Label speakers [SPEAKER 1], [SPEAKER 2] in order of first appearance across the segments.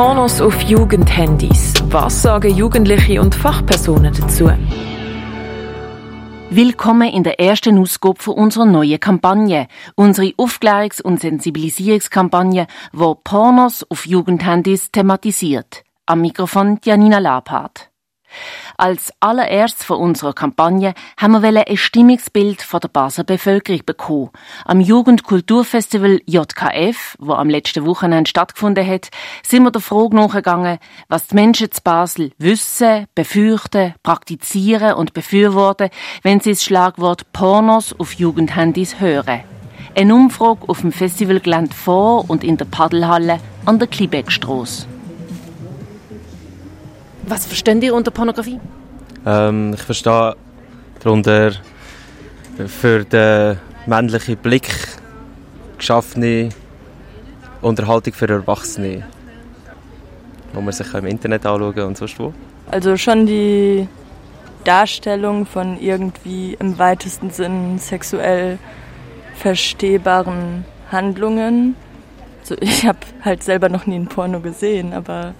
[SPEAKER 1] Pornos auf Jugendhandys. Was sagen Jugendliche und Fachpersonen dazu?
[SPEAKER 2] Willkommen in der ersten Ausgabe unserer neuen Kampagne. Unsere Aufklärungs- und Sensibilisierungskampagne, wo Pornos auf Jugendhandys thematisiert. Am Mikrofon Janina Labhardt. Als allererstes von unserer Kampagne haben wir ein Stimmungsbild von der Basler Bevölkerung bekommen. Am Jugendkulturfestival JKF, wo am letzten Wochenende stattgefunden hat, sind wir der Frage nachgegangen, was die Menschen zu Basel wissen, befürchten, praktizieren und befürworten, wenn sie das Schlagwort Pornos auf Jugendhandys hören. Eine Umfrage auf dem Festivalgelände vor und in der Paddelhalle an der Klibeckstrasse. Was verstehen ihr unter Pornografie?
[SPEAKER 3] Ähm, ich verstehe darunter für den männlichen Blick geschaffene Unterhaltung für Erwachsene, wo man sich im Internet anschauen kann und sonst wo.
[SPEAKER 4] Also schon die Darstellung von irgendwie im weitesten Sinn sexuell verstehbaren Handlungen. Also ich habe halt selber noch nie ein Porno gesehen, aber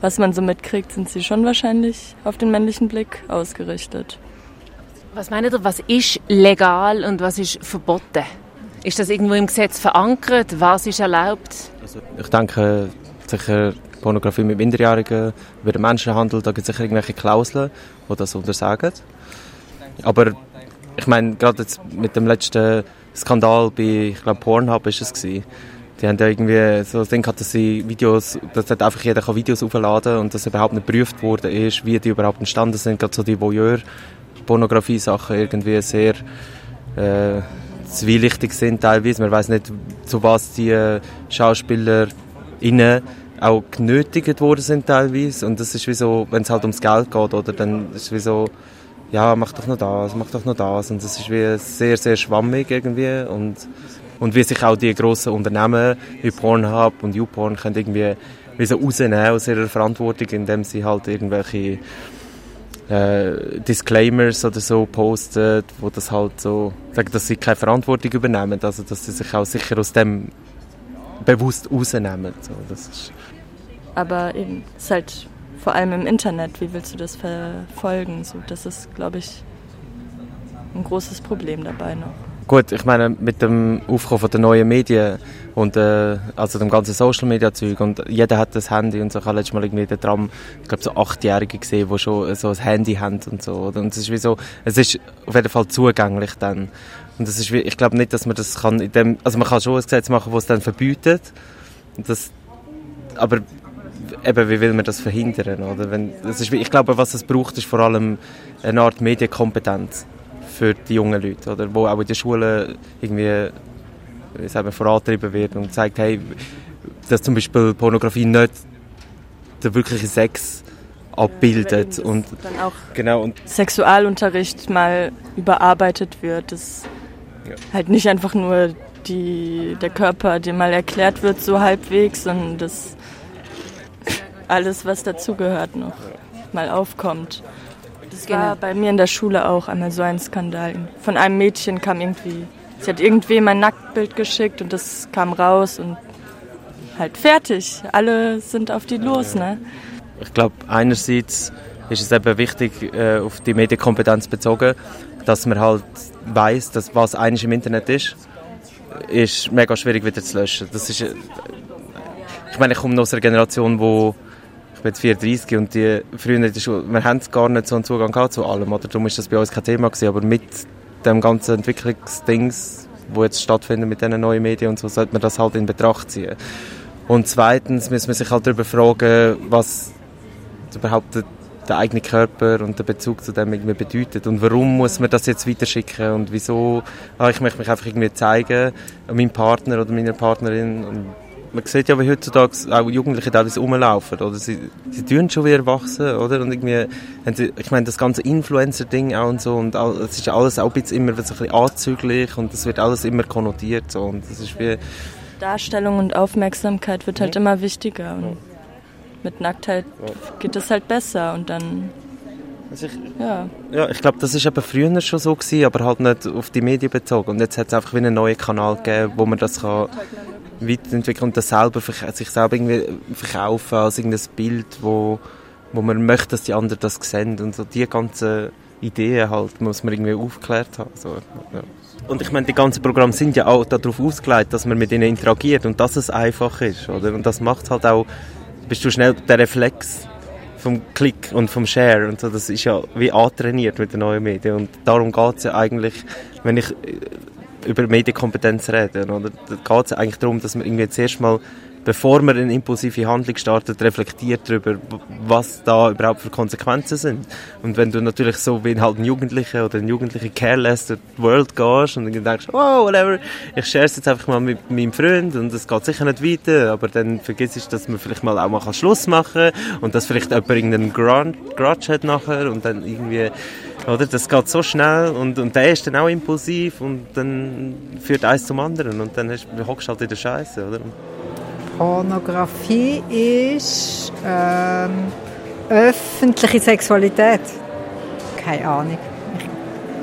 [SPEAKER 4] was man so mitkriegt, sind sie schon wahrscheinlich auf den männlichen Blick ausgerichtet.
[SPEAKER 2] Was meint ihr, was ist legal und was ist verboten? Ist das irgendwo im Gesetz verankert? Was ist erlaubt?
[SPEAKER 3] Also ich denke sicher Pornografie mit Minderjährigen, über den Menschenhandel, da gibt es sicher irgendwelche Klauseln, die das untersagen. Aber ich meine, gerade jetzt mit dem letzten Skandal bei, ich glaube, Pornhub ist es gewesen, die haben ja irgendwie so das Ding gehabt, dass sie Videos, dass halt einfach jeder kann Videos aufladen und dass überhaupt nicht geprüft worden ist, wie die überhaupt entstanden sind. Gerade so die Voyeur-Pornografie-Sachen irgendwie sehr äh, zwielichtig sind teilweise. Man weiß nicht, zu was die äh, Schauspieler innen auch genötigt worden sind teilweise. Und das ist wie so, wenn es halt ums Geld geht, oder dann ist es wie so, ja, mach doch noch das, mach doch noch das. Und das ist wie sehr, sehr schwammig irgendwie. Und und wie sich auch die grossen Unternehmen wie Pornhub und YouPorn können irgendwie wie so rausnehmen aus ihrer Verantwortung, indem sie halt irgendwelche äh, Disclaimers oder so posten, wo das halt so dass sie keine Verantwortung übernehmen, also dass sie sich auch sicher aus dem bewusst rausnehmen. So, das ist
[SPEAKER 4] Aber eben, ist halt vor allem im Internet, wie willst du das verfolgen? So, das ist, glaube ich, ein großes Problem dabei noch.
[SPEAKER 3] Gut, ich meine, mit dem Aufkommen der neuen Medien und äh, also dem ganzen Social Media Zeug und jeder hat das Handy und so. Ich habe letztes Mal irgendwie den Tram, ich glaube so Achtjährige gesehen, die schon so ein Handy haben und so. Und es ist wie so, es ist auf jeden Fall zugänglich dann. Und das ist wie, ich glaube nicht, dass man das kann in dem, also man kann schon ein Gesetz machen, das es dann verbietet. Das, aber eben, wie will man das verhindern, oder? Wenn, das ist ich glaube, was es braucht, ist vor allem eine Art Medienkompetenz für die jungen Leute, oder, wo auch in der Schule irgendwie wie sagen, vorantrieben wird und zeigt, hey, dass zum Beispiel Pornografie nicht der wirkliche Sex abbildet
[SPEAKER 4] ja,
[SPEAKER 3] und
[SPEAKER 4] dann auch
[SPEAKER 3] genau und
[SPEAKER 4] Sexualunterricht mal überarbeitet wird, dass ja. halt nicht einfach nur die, der Körper, dem mal erklärt wird, so halbwegs, sondern dass alles, was dazugehört, noch mal aufkommt. Das genau. war bei mir in der Schule auch einmal so ein Skandal. Von einem Mädchen kam irgendwie, sie hat irgendwem ein Nacktbild geschickt und das kam raus und halt fertig. Alle sind auf die los, ne?
[SPEAKER 3] Ich glaube, einerseits ist es eben wichtig, äh, auf die Medienkompetenz bezogen, dass man halt weiß, dass was eigentlich im Internet ist, ist mega schwierig wieder zu löschen. Das ist, äh, ich meine, ich komme aus einer Generation, wo ich bin jetzt 34 und die früher in der Schule, wir haben gar nicht so einen Zugang gehabt zu allem, oder? Darum ist das bei uns kein Thema gewesen, aber mit dem ganzen Entwicklungsdings, wo jetzt stattfindet mit diesen neuen Medien und so, sollte man das halt in Betracht ziehen. Und zweitens muss man sich halt darüber fragen, was überhaupt der, der eigene Körper und der Bezug zu dem irgendwie bedeutet und warum muss man das jetzt weiterschicken und wieso, ah, ich möchte mich einfach irgendwie zeigen, meinem Partner oder meiner Partnerin und man sieht ja, wie heutzutage auch Jugendliche teilweise rumlaufen, oder? Sie, sie tun schon wie erwachsen, oder? Und irgendwie, ich meine, das ganze Influencer-Ding auch und so, und es ist alles auch ein bisschen immer so ein bisschen anzüglich und es wird alles immer konnotiert, so, und das ist wie...
[SPEAKER 4] Darstellung und Aufmerksamkeit wird halt ja. immer wichtiger und mit Nacktheit geht es halt besser und dann
[SPEAKER 3] Also ich, ja. ja, ich glaube, das ist eben früher schon so gewesen, aber halt nicht auf die Medien bezogen. Und jetzt hat es einfach wie einen neuen Kanal gegeben, wo man das kann weiterentwickeln und das selber, sich selber irgendwie verkaufen als irgendein Bild, wo, wo man möchte, dass die anderen das sehen. Und so die ganzen Ideen halt muss man irgendwie aufgeklärt haben. So, ja. Und ich meine, die ganzen Programme sind ja auch darauf ausgelegt, dass man mit ihnen interagiert und dass es einfach ist, oder? Und das macht halt auch, bist du schnell der Reflex vom Klick und vom Share und so, das ist ja wie antrainiert mit den neuen Medien und darum geht es ja eigentlich, wenn ich äh, über Medienkompetenz rede, oder? Da geht es ja eigentlich darum, dass man irgendwie zuerst mal bevor man eine impulsive Handlung startet, reflektiert darüber, was da überhaupt für Konsequenzen sind. Und wenn du natürlich so wie halt ein Jugendlicher oder ein Jugendlicher careless durch die World gehst und dann denkst, oh, whatever, ich share es jetzt einfach mal mit meinem Freund und es geht sicher nicht weiter, aber dann vergisst du, dass man vielleicht mal auch mal Schluss machen kann und dass vielleicht jemand irgendeinen Grudge hat nachher und dann irgendwie oder? Das geht so schnell und, und der ist dann auch impulsiv und dann führt eins zum anderen und dann hockst du halt in der Scheiße, oder?
[SPEAKER 5] Pornografie ist ähm, öffentliche Sexualität. Keine Ahnung.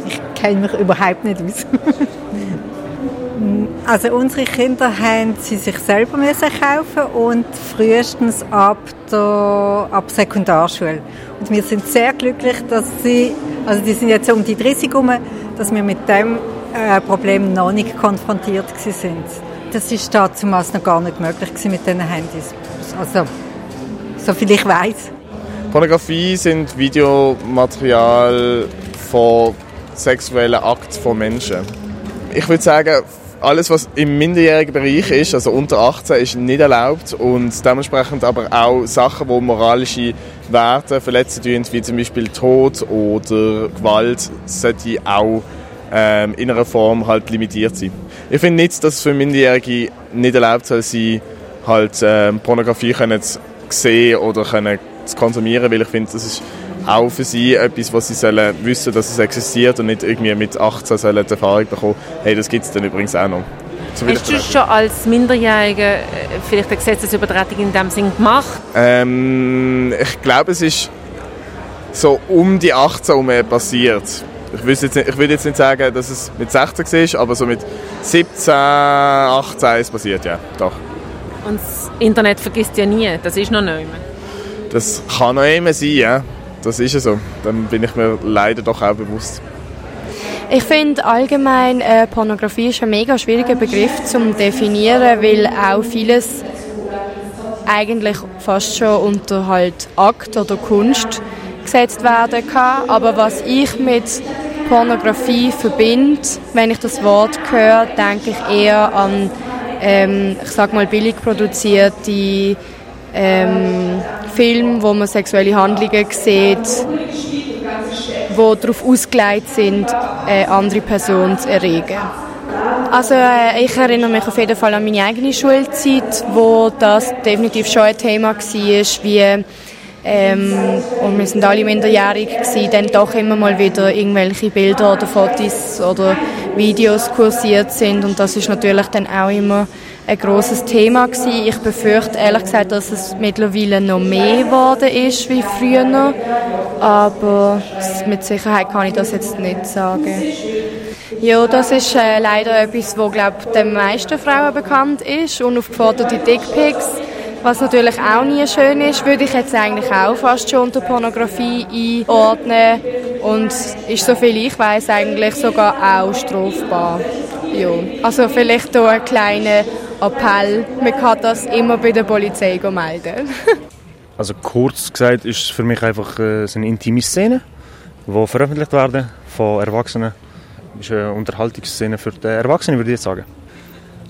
[SPEAKER 5] Ich, ich kenne mich überhaupt nicht aus. also unsere Kinder haben sie sich selber müssen kaufen und frühestens ab der ab Sekundarschule. Und wir sind sehr glücklich, dass sie, also die sind jetzt um die 30 herum, dass wir mit dem äh, Problem noch nicht konfrontiert sind das ist damals noch gar nicht möglich mit diesen Handys. Also, so viel ich weiß.
[SPEAKER 6] Pornografie sind Videomaterial von sexuellen Akten von Menschen. Ich würde sagen, alles, was im minderjährigen Bereich ist, also unter 18, ist nicht erlaubt und dementsprechend aber auch Sachen, die moralische Werte verletzen, wie zum Beispiel Tod oder Gewalt, sollte auch ähm, in einer Form halt limitiert sein. Ich finde nicht, dass es für Minderjährige nicht erlaubt soll sein, halt ähm, Pornografie können zu sehen oder können zu konsumieren, weil ich finde, das ist auch für sie etwas, was sie sollen wissen, dass es existiert und nicht irgendwie mit 18 sollen die Erfahrung bekommen, hey, das gibt es dann übrigens auch noch.
[SPEAKER 2] So Hast du schon als Minderjähriger äh, vielleicht eine Gesetzesübertretung in dem Sinn gemacht?
[SPEAKER 6] Ähm, ich glaube, es ist so um die 18 herum passiert ich, jetzt nicht, ich würde jetzt nicht sagen, dass es mit 16 war, aber so mit 17, 18 ist passiert, ja, doch.
[SPEAKER 2] Und das Internet vergisst ja nie, das ist noch nicht mehr.
[SPEAKER 6] Das kann noch immer sein, ja. Das ist ja so. Dann bin ich mir leider doch auch bewusst.
[SPEAKER 7] Ich finde allgemein, äh, Pornografie ist ein mega schwieriger Begriff zu definieren, weil auch vieles eigentlich fast schon unter halt Akt oder Kunst gesetzt werden kann. Aber was ich mit Pornografie verbinde, wenn ich das Wort höre, denke ich eher an, ähm, ich sag mal, billig produzierte ähm, Filme, wo man sexuelle Handlungen sieht, wo darauf ausgelegt sind, eine andere Person zu erregen. Also äh, ich erinnere mich auf jeden Fall an meine eigene Schulzeit, wo das definitiv schon ein Thema war, wie ähm, und wir sind alle minderjährig gewesen, dann doch immer mal wieder irgendwelche Bilder oder Fotos oder Videos kursiert sind und das ist natürlich dann auch immer ein großes Thema gewesen. Ich befürchte ehrlich gesagt, dass es mittlerweile noch mehr geworden ist wie früher, aber mit Sicherheit kann ich das jetzt nicht sagen. Ja, das ist äh, leider etwas, wo glaube den meisten Frauen bekannt ist, unaufgeforderte Dickpics was natürlich auch nie schön ist, würde ich jetzt eigentlich auch fast schon unter Pornografie einordnen. Und ist, so viel ich weiß eigentlich sogar auch strafbar. Ja. Also vielleicht hier ein kleiner Appell, man kann das immer bei der Polizei melden.
[SPEAKER 8] also kurz gesagt ist es für mich einfach äh, eine intime Szene, die veröffentlicht werden von Erwachsenen. Das ist eine Unterhaltungsszene für die Erwachsenen, würde ich jetzt sagen.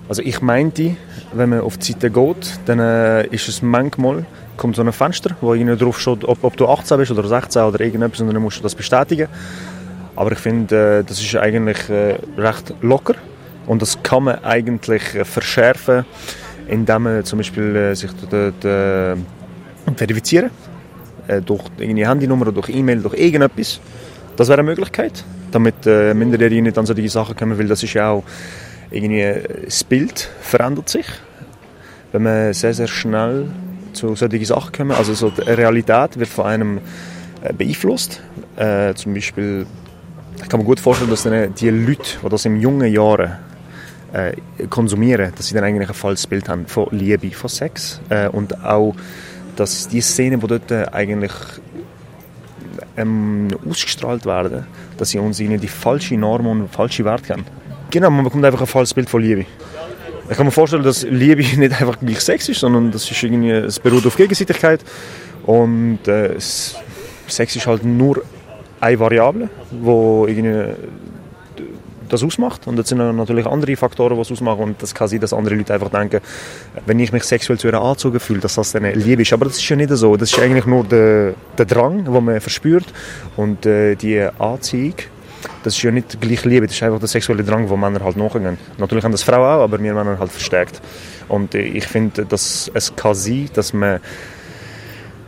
[SPEAKER 8] Also ich meinte, wenn man auf die Seite geht, dann äh, ist es manchmal kommt so ein Fenster, wo irgendwie drauf steht, ob, ob, du 18 bist oder 16 oder irgendetwas, und dann musst du das bestätigen. Aber ich finde, äh, das ist eigentlich äh, recht locker und das kann man eigentlich verschärfen, indem man zum Beispiel sich dort verifizieren durch eine Handynummer durch E-Mail, durch irgendetwas. Das wäre eine Möglichkeit, damit äh, Minderjährige nicht an solche Sachen kommen, weil das ist ja auch irgendwie das Bild verändert sich, wenn man sehr, sehr schnell zu solchen Sachen kommt. Also so die Realität wird von einem äh, beeinflusst. Äh, zum Beispiel, ich kann mir gut vorstellen, dass die Leute, die das in jungen Jahren äh, konsumieren, dass sie dann eigentlich ein falsches Bild haben von Liebe, von Sex äh, und auch, dass die Szenen, die dort eigentlich ähm, ausgestrahlt werden, dass sie uns ihnen die falsche Normen und falsche Werte geben. Genau, man bekommt einfach ein falsches Bild von Liebe. Ich kann mir vorstellen, dass Liebe nicht einfach gleich Sex ist, sondern das ist irgendwie, es beruht auf Gegenseitigkeit und äh, Sex ist halt nur eine Variable, wo irgendwie das ausmacht. Und das sind natürlich andere Faktoren, die es ausmachen. Und das kann sein, dass andere Leute einfach denken, wenn ich mich sexuell zu einer angezogen fühle, dass das eine Liebe ist. Aber das ist ja nicht so. Das ist eigentlich nur der, der Drang, den man verspürt. Und äh, die Anziehung, das ist ja nicht gleich Liebe. Das ist einfach der sexuelle Drang, den Männer halt nachgehen. Natürlich haben das Frauen auch, aber wir Männer halt verstärkt. Und äh, ich finde, dass es kann sein, dass man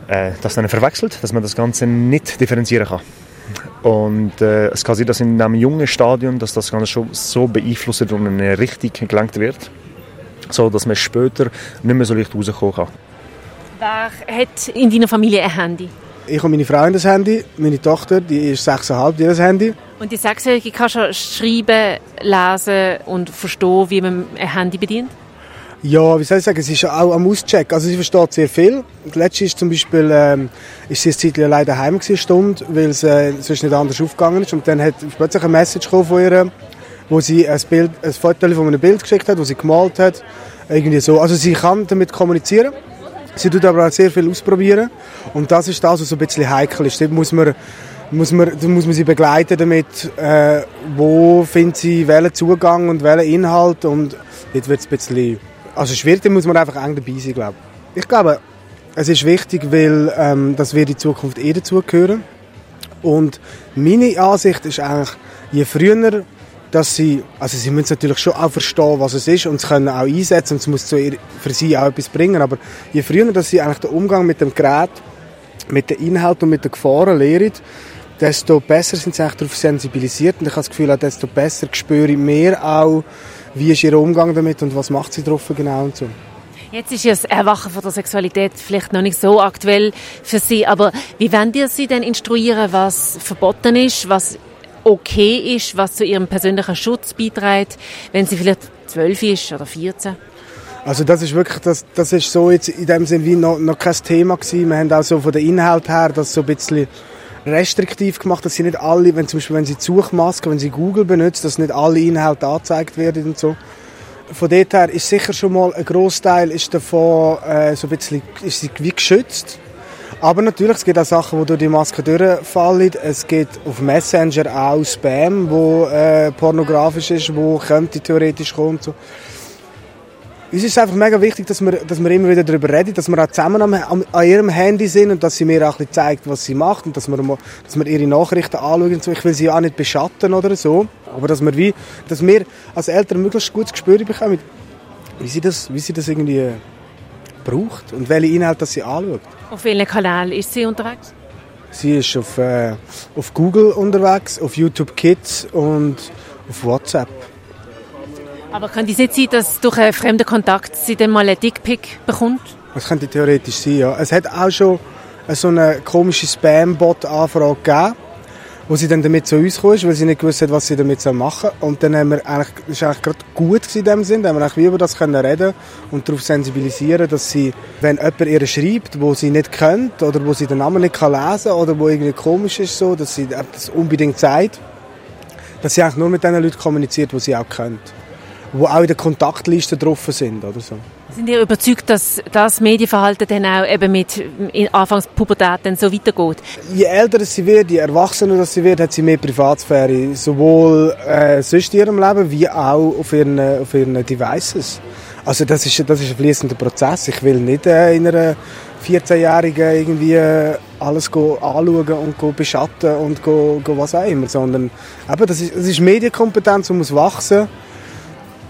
[SPEAKER 8] äh, das dann verwechselt, dass man das Ganze nicht differenzieren kann. Und äh, es kann sein, dass in einem jungen Stadion dass das Ganze schon so beeinflusst und in eine Richtung gelenkt wird, so dass man später nicht mehr so leicht rauskommen kann.
[SPEAKER 2] Wer hat in deiner Familie ein Handy?
[SPEAKER 9] Ich und meine Frau haben das Handy, meine Tochter, die ist sechseinhalb, die hat das Handy.
[SPEAKER 2] Und die Sechsjährige kann schon schreiben, lesen und verstehen, wie man ein Handy bedient?
[SPEAKER 9] Ja, wie soll ich sagen, es ist auch am Auscheck. Also sie versteht sehr viel. Letztes ist zum Beispiel, ähm, ist sie eine Zeit leider heim gewesen, Stunde, weil es äh, sonst nicht anders aufgegangen ist. Und dann hat plötzlich eine Message von ihr, wo sie ein Bild, ein Foto von einem Bild geschickt hat, wo sie gemalt hat. Irgendwie so. Also sie kann damit kommunizieren. Sie tut aber auch sehr viel ausprobieren. Und das ist das, was ein bisschen heikel ist. Dort muss man, muss man, muss man sie begleiten damit, äh, wo findet sie welchen Zugang und welchen Inhalt. Und dort wird es ein bisschen also schwierig, muss man einfach eng dabei sein, glaube ich. Ich glaube, es ist wichtig, weil ähm, das wird in Zukunft eh dazugehören. Und meine Ansicht ist eigentlich, je früher, dass sie, also sie müssen natürlich schon auch verstehen, was es ist und es können auch einsetzen und es muss für sie auch etwas bringen, aber je früher, dass sie eigentlich den Umgang mit dem Gerät, mit den Inhalten und mit den Gefahren lehren, desto besser sind sie darauf sensibilisiert und ich habe das Gefühl, desto besser spüre ich mehr auch, wie ist ihr Umgang damit und was macht sie drauf genau und so.
[SPEAKER 2] Jetzt ist ja das Erwachen von der Sexualität vielleicht noch nicht so aktuell für Sie, aber wie wollen Sie denn instruieren, was verboten ist, was okay ist, was zu Ihrem persönlichen Schutz beiträgt, wenn sie vielleicht zwölf ist oder 14?
[SPEAKER 9] Also das ist wirklich, das, das ist so jetzt in dem Sinne wie noch, noch kein Thema gewesen. Wir haben auch so von der Inhalt her das so ein bisschen restriktiv gemacht, dass sie nicht alle, wenn zum Beispiel wenn sie die wenn sie Google benutzt, dass nicht alle Inhalte angezeigt werden und so. Von dort her ist sicher schon mal ein Großteil ist davon äh, so ein bisschen ist wie geschützt. Aber natürlich, es gibt auch Sachen, die durch die Maske durchfallen. Es gibt auf Messenger auch Spam, wo äh, pornografisch ist, wo könnte theoretisch kommen. So. Uns ist einfach mega wichtig, dass wir, dass wir immer wieder darüber reden, dass wir auch zusammen am, am, an ihrem Handy sind und dass sie mir auch ein bisschen zeigt, was sie macht und dass wir, dass wir ihre Nachrichten anschauen. So. Ich will sie auch nicht beschatten oder so, aber dass wir, wie, dass wir als Eltern möglichst gutes Gespür bekommen, wie sie das, wie sie das irgendwie braucht und welche Inhalte sie anschaut.
[SPEAKER 2] Auf welchem Kanal ist sie unterwegs?
[SPEAKER 9] Sie ist auf, äh, auf Google unterwegs, auf YouTube Kids und auf WhatsApp.
[SPEAKER 2] Aber könnte es nicht sein, dass durch einen fremden Kontakt sie dann mal einen Dickpick bekommt?
[SPEAKER 9] Das könnte theoretisch sein, ja. Es hat auch schon so eine komische Spam-Bot-Anfrage gegeben, wo sie dann damit zu uns kam, weil sie nicht gewusst hat, was sie damit machen soll. Und dann haben wir eigentlich, das war eigentlich gerade gut in dem Sinn, haben wir eigentlich über das können reden und darauf sensibilisieren, dass sie, wenn jemand ihr schreibt, wo sie nicht kennt oder wo sie den Namen nicht kann lesen oder wo irgendwie komisch ist so, dass sie das unbedingt sagt, dass sie eigentlich nur mit den Leuten kommuniziert, die sie auch kennt die auch in der Kontaktliste drauf sind oder so.
[SPEAKER 2] Sind ihr überzeugt, dass das Medienverhalten dann auch eben mit Anfangspubertät dann so weitergeht?
[SPEAKER 9] Je älter sie wird, je erwachsener sie wird, hat sie mehr Privatsphäre, sowohl äh, sonst in ihrem Leben wie auch auf ihren, auf ihren Devices. Also das ist, das ist ein fließender Prozess. Ich will nicht äh, in einer 14-Jährigen irgendwie äh, alles go anschauen und go beschatten und go, go was auch immer, sondern eben, das, ist, das ist Medienkompetenz, die muss wachsen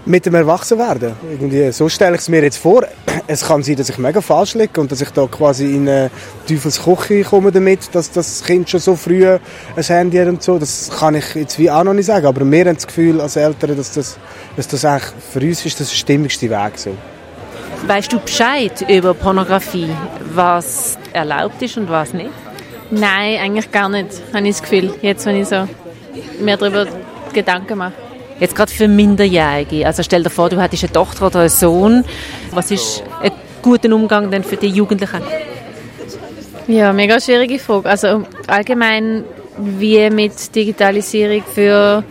[SPEAKER 9] mit dem Erwachsenwerden. Irgendwie, so stelle ich es mir jetzt vor. Es kann sein, dass ich mega falsch liege und dass ich da quasi in eine Teufelsküche komme damit, dass das Kind schon so früh ein Handy hat und so. Das kann ich jetzt wie auch noch nicht sagen. Aber wir haben das Gefühl als Eltern, dass das, dass das eigentlich für uns ist das der stimmigste Weg so.
[SPEAKER 2] Weißt du Bescheid über Pornografie, was erlaubt ist und was nicht?
[SPEAKER 10] Nein, eigentlich gar nicht, habe ich das Gefühl, jetzt, wenn ich so mir darüber Gedanken mache.
[SPEAKER 11] Jetzt gerade für Minderjährige, also stell dir vor, du hättest eine Tochter oder einen Sohn, was ist ein guter Umgang denn für die Jugendlichen?
[SPEAKER 10] Ja, mega schwierige Frage. Also allgemein, wie mit Digitalisierung für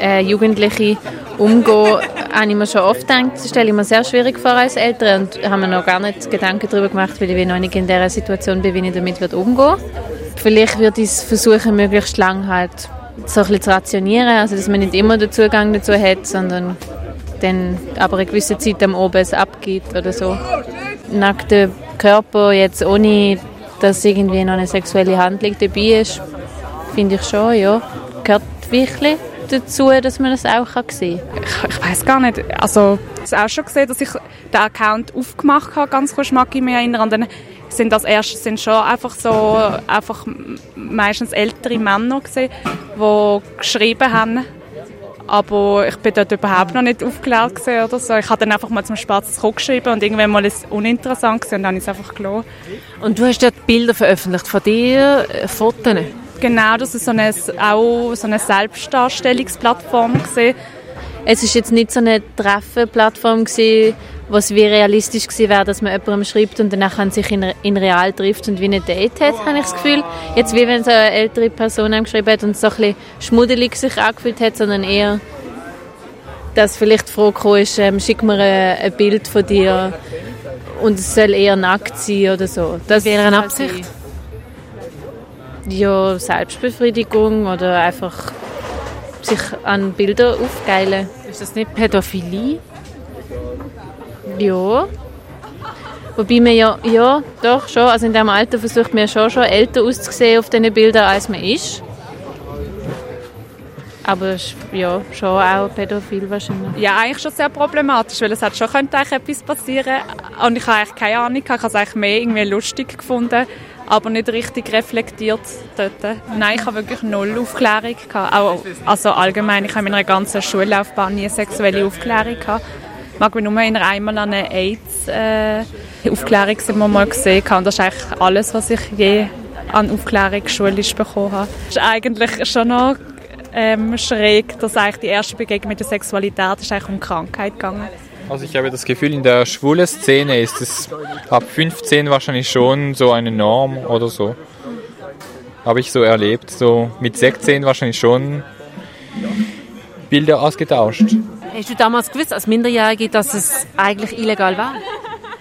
[SPEAKER 10] äh, Jugendliche umgehen, habe ich mir schon oft gedacht, stelle ich mir sehr schwierig vor als Eltern und habe mir noch gar nicht Gedanken darüber gemacht, weil ich noch nicht in der Situation bin, wie ich damit umgehen Vielleicht würde ich es versuchen, möglichst lang halt so ein zu rationieren, also dass man nicht immer den Zugang dazu hat, sondern dann aber eine gewisse Zeit am Oben abgibt oder so. Nackter Körper jetzt ohne, dass irgendwie noch eine sexuelle Handlung dabei ist, finde ich schon, ja, gehört wirklich dazu, dass man das auch sehen kann?
[SPEAKER 12] Ich, ich weiß gar nicht. Also, ich habe auch schon gesehen, dass ich den Account aufgemacht habe, ganz kurz mag ich mich erinnern. dann sind das erste sind schon einfach so, einfach meistens ältere Männer gesehen, die geschrieben haben. Aber ich bin dort überhaupt noch nicht aufgeklärt oder so. Ich habe dann einfach mal zum Spaß zurückgeschrieben und irgendwann mal ist es uninteressant gewesen und dann ich es einfach gelassen.
[SPEAKER 11] Und du hast dort Bilder veröffentlicht von dir, äh, Fotos?
[SPEAKER 12] Genau, das ist so eine, auch so eine Selbstdarstellungsplattform gesehen.
[SPEAKER 10] Es ist jetzt nicht so eine Treffenplattform gewesen, was wie realistisch gewesen wäre, dass man jemandem schreibt und danach sich in, in real trifft und wie ein Date hat, habe ich das Gefühl. Jetzt wie wenn so eine ältere Person einem geschrieben hat und so ein bisschen schmuddelig sich angefühlt hat, sondern eher, dass vielleicht die Frage ist, ähm, schick mir ein, ein, Bild von dir und es soll eher nackt sein oder so.
[SPEAKER 11] Das wäre eine Absicht?
[SPEAKER 10] ja, Selbstbefriedigung oder einfach sich an Bilder aufgeilen.
[SPEAKER 11] Ist das nicht Pädophilie?
[SPEAKER 10] Ja. Wobei man ja, ja, doch schon, also in diesem Alter versucht man schon, schon älter auszusehen auf diesen Bildern, als man ist. Aber ja, schon auch pädophil wahrscheinlich.
[SPEAKER 12] Ja, eigentlich schon sehr problematisch, weil es hat schon könnte eigentlich etwas passieren und ich habe eigentlich keine Ahnung, ich habe es eigentlich mehr irgendwie lustig gefunden, aber nicht richtig reflektiert dort. Nein, ich habe wirklich null Aufklärung gehabt. Also allgemein, ich habe in meiner ganzen Schullaufbahn nie sexuelle Aufklärung gehabt. Mag mich nur in einmal an eine AIDS-Aufklärung äh, mal gesehen und das ist eigentlich alles, was ich je an Aufklärung schulisch bekommen habe. Das ist eigentlich schon noch ähm, schräg, dass eigentlich die erste Begegnung mit der Sexualität ist eigentlich um Krankheit gegangen
[SPEAKER 13] also ich habe das Gefühl, in der schwulen Szene ist es ab 15 wahrscheinlich schon so eine Norm oder so. Habe ich so erlebt. So mit 16 wahrscheinlich schon Bilder ausgetauscht.
[SPEAKER 11] Hast du damals gewusst, als Minderjährige, dass es eigentlich illegal war?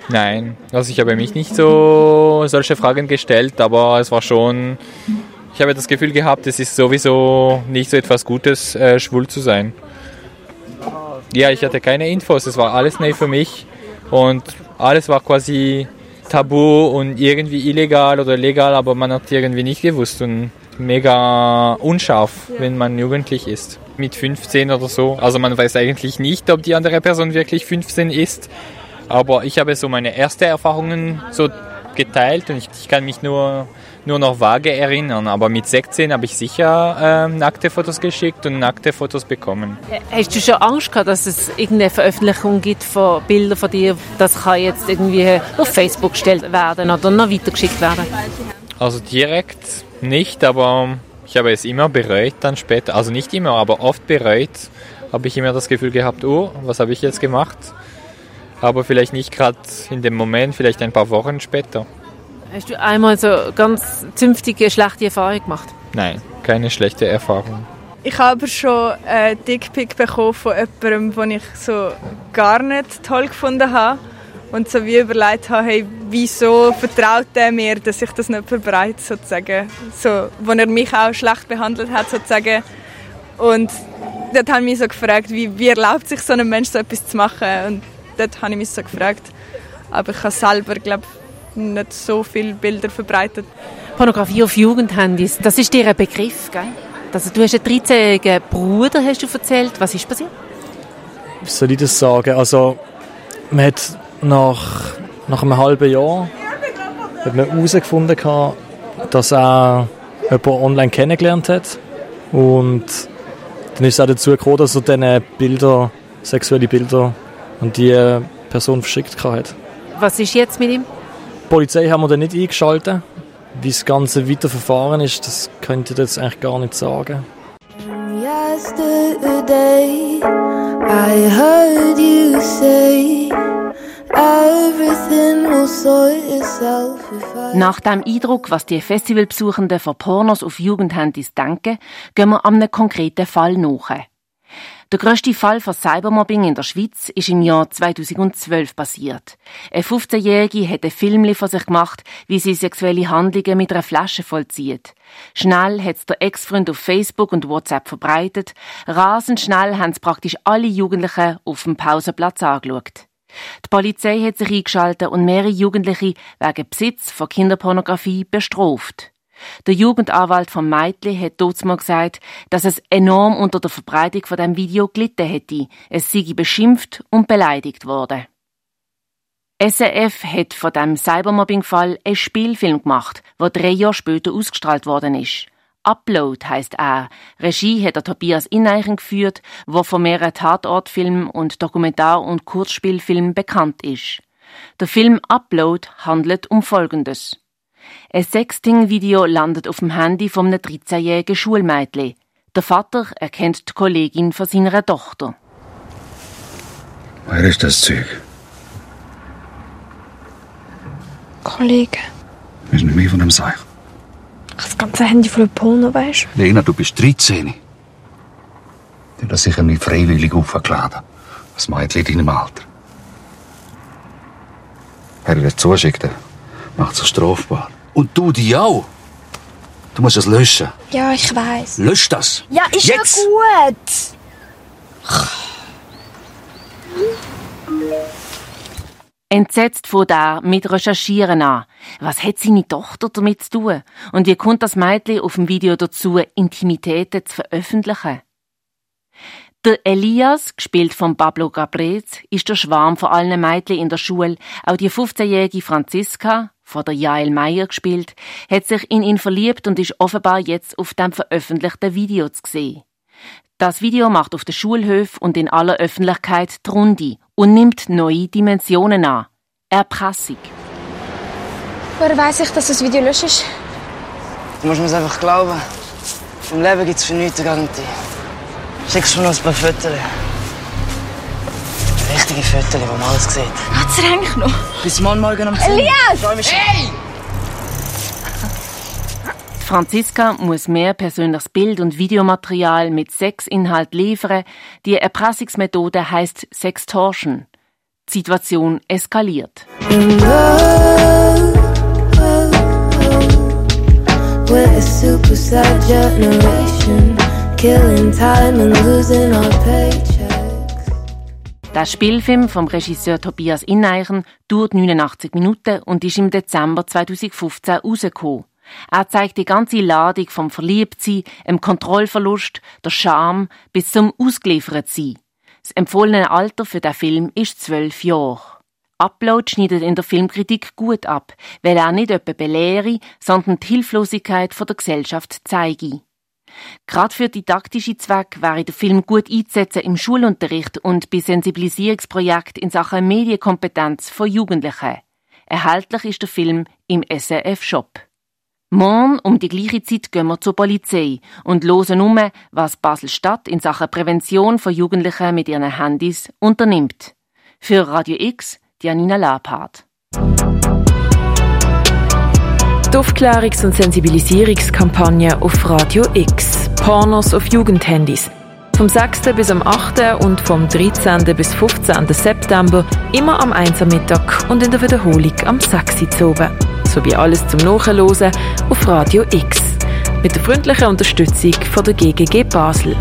[SPEAKER 13] Nein, also ich habe mich nicht so solche Fragen gestellt, aber es war schon, ich habe das Gefühl gehabt, es ist sowieso nicht so etwas Gutes, äh, schwul zu sein. Ja, ich hatte keine Infos, es war alles neu für mich und alles war quasi tabu und irgendwie illegal oder legal, aber man hat irgendwie nicht gewusst und mega unscharf, wenn man jugendlich ist. Mit 15 oder so. Also man weiß eigentlich nicht, ob die andere Person wirklich 15 ist. Aber ich habe so meine ersten Erfahrungen so geteilt und ich, ich kann mich nur nur noch vage erinnern. Aber mit 16 habe ich sicher äh, nackte Fotos geschickt und nackte Fotos bekommen.
[SPEAKER 11] Hast du schon Angst gehabt, dass es irgendeine Veröffentlichung gibt von Bildern von dir? Das kann jetzt irgendwie auf Facebook gestellt werden oder noch weitergeschickt werden?
[SPEAKER 13] Also direkt nicht, aber ich habe es immer bereut dann später. Also nicht immer, aber oft bereut. Habe ich immer das Gefühl gehabt, oh, was habe ich jetzt gemacht? Aber vielleicht nicht gerade in dem Moment, vielleicht ein paar Wochen später.
[SPEAKER 11] Hast du einmal so ganz zünftige, schlechte Erfahrung gemacht?
[SPEAKER 13] Nein, keine schlechte Erfahrung.
[SPEAKER 14] Ich habe schon einen Dickpick bekommen von jemandem, den ich so gar nicht toll gefunden habe. Und so wie überlegt habe, hey, wieso vertraut er mir, dass ich das nicht verbreite, sozusagen. So, wo er mich auch schlecht behandelt hat, sozusagen. Und dort habe ich mich so gefragt, wie, wie erlaubt sich so ein Mensch so etwas zu machen? Und dort habe ich mich so gefragt. Aber ich habe selber, glaube nicht so viele Bilder verbreitet.
[SPEAKER 11] Pornografie auf Jugendhandys, das ist dir ein Begriff, gell? Also du hast einen 13-jährigen Bruder, hast du erzählt. Was ist passiert?
[SPEAKER 15] Wie soll ich das sagen? Also, man hat nach, nach einem halben Jahr hat man herausgefunden, dass er jemanden online kennengelernt hat. Und dann ist es auch dazu gekommen, dass er diese Bilder, sexuelle Bilder an die Person verschickt hat.
[SPEAKER 11] Was ist jetzt mit ihm?
[SPEAKER 15] Die Polizei haben wir dann nicht eingeschaltet, wie das ganze Weiterverfahren ist, das könnte ich jetzt eigentlich gar nicht sagen.
[SPEAKER 16] Yesterday, I heard you say
[SPEAKER 2] nach dem Eindruck, was die Festivalbesuchenden von Pornos auf Jugendhandys denken, gehen wir einem konkreten Fall nach. Der grösste Fall von Cybermobbing in der Schweiz ist im Jahr 2012 passiert. Eine 15-Jährige hat ein Film von sich gemacht, wie sie sexuelle Handlungen mit einer Flasche vollzieht. Schnell hat es der Ex-Freund auf Facebook und WhatsApp verbreitet. Rasend schnell haben es praktisch alle Jugendlichen auf dem Pausenplatz angeschaut. Die Polizei hat sich eingeschaltet und mehrere Jugendliche wegen Besitz von Kinderpornografie bestraft. Der Jugendanwalt von Meitli hat dort gesagt, dass es enorm unter der Verbreitung von dem Video gelitten hätte. Es sei beschimpft und beleidigt worden. SRF hat von dem Cybermobbing-Fall einen Spielfilm gemacht, der drei Jahre später ausgestrahlt worden ist. Upload heißt er. Regie hat der Tobias Ineichen geführt, wo von mehreren Tatortfilmen und Dokumentar- und Kurzspielfilmen bekannt ist. Der Film Upload handelt um Folgendes. Ein Sexting-Video landet auf dem Handy von einem 13-jährigen Schulmädchen. Der Vater erkennt die Kollegin von seiner Tochter.
[SPEAKER 17] Wer ist das Zeug?
[SPEAKER 18] Kollege.
[SPEAKER 17] Wir sind mehr von dem Seich.
[SPEAKER 18] Das ganze Handy voll Porno, weißt
[SPEAKER 17] du? Lena, du bist 13. Du hast sicher nicht freiwillig aufgeladen. Das Mädchen in deinem Alter. Wer dir zuschickt, macht sich strafbar. Und du die auch. Du musst es löschen.
[SPEAKER 18] Ja, ich weiß.
[SPEAKER 17] Lösch das.
[SPEAKER 18] Ja, ist
[SPEAKER 17] Jetzt.
[SPEAKER 18] ja gut.
[SPEAKER 2] Entsetzt von da mit Recherchieren an. Was hat seine Tochter damit zu tun? Und wie kommt das Mädchen auf dem Video dazu, Intimitäten zu veröffentlichen? Der Elias, gespielt von Pablo Gabrez, ist der Schwarm von allen Mädchen in der Schule. Auch die 15-jährige Franziska, von der Jael Meyer gespielt, hat sich in ihn verliebt und ist offenbar jetzt auf dem veröffentlichten Video zu sehen. Das Video macht auf den Schulhöfen und in aller Öffentlichkeit die Runde und nimmt neue Dimensionen an. Erpressung.
[SPEAKER 18] Woher weiss ich, dass das Video löscht ist?
[SPEAKER 19] Du musst mir einfach glauben. Im Leben gibt es für nichts eine Garantie. Schickst du mir noch ein paar Fotos. Richtige Fotos, wo man alles sieht.
[SPEAKER 18] Hat's er eigentlich noch?
[SPEAKER 19] Bis morgen Morgen um 10
[SPEAKER 18] Elias!
[SPEAKER 19] Hey!
[SPEAKER 2] Franziska muss mehr persönliches Bild- und Videomaterial mit Sexinhalt liefern. Die Erpressungsmethode heißt Sextortion. Die Situation eskaliert. Der Spielfilm vom Regisseur Tobias Inneichen dauert 89 Minuten und ist im Dezember 2015 rausgekommen. Er zeigt die ganze Ladung vom Verliebtsein, dem Kontrollverlust, der Scham bis zum Ausgeliefertsein. Das empfohlene Alter für den Film ist zwölf Jahre. Upload schneidet in der Filmkritik gut ab, weil er nicht etwa belehre, sondern die Hilflosigkeit der Gesellschaft zeige. Gerade für didaktische Zwecke wäre der Film gut einzusetzen im Schulunterricht und bei Sensibilisierungsprojekten in Sachen Medienkompetenz von Jugendlichen. Erhältlich ist der Film im SRF-Shop. Morgen um die gleiche Zeit gehen wir zur Polizei und hören um, was Basel-Stadt in Sachen Prävention von Jugendlichen mit ihren Handys unternimmt. Für Radio X, Janina Labhardt.
[SPEAKER 1] Die Aufklärungs- und Sensibilisierungskampagne auf Radio X. Pornos auf Jugendhandys. Vom 6. bis am 8. und vom 13. bis 15. September immer am 1. Mittag und in der Wiederholung am 6. oben sowie alles zum Nachhören auf Radio X mit der freundlichen Unterstützung von der GGG Basel.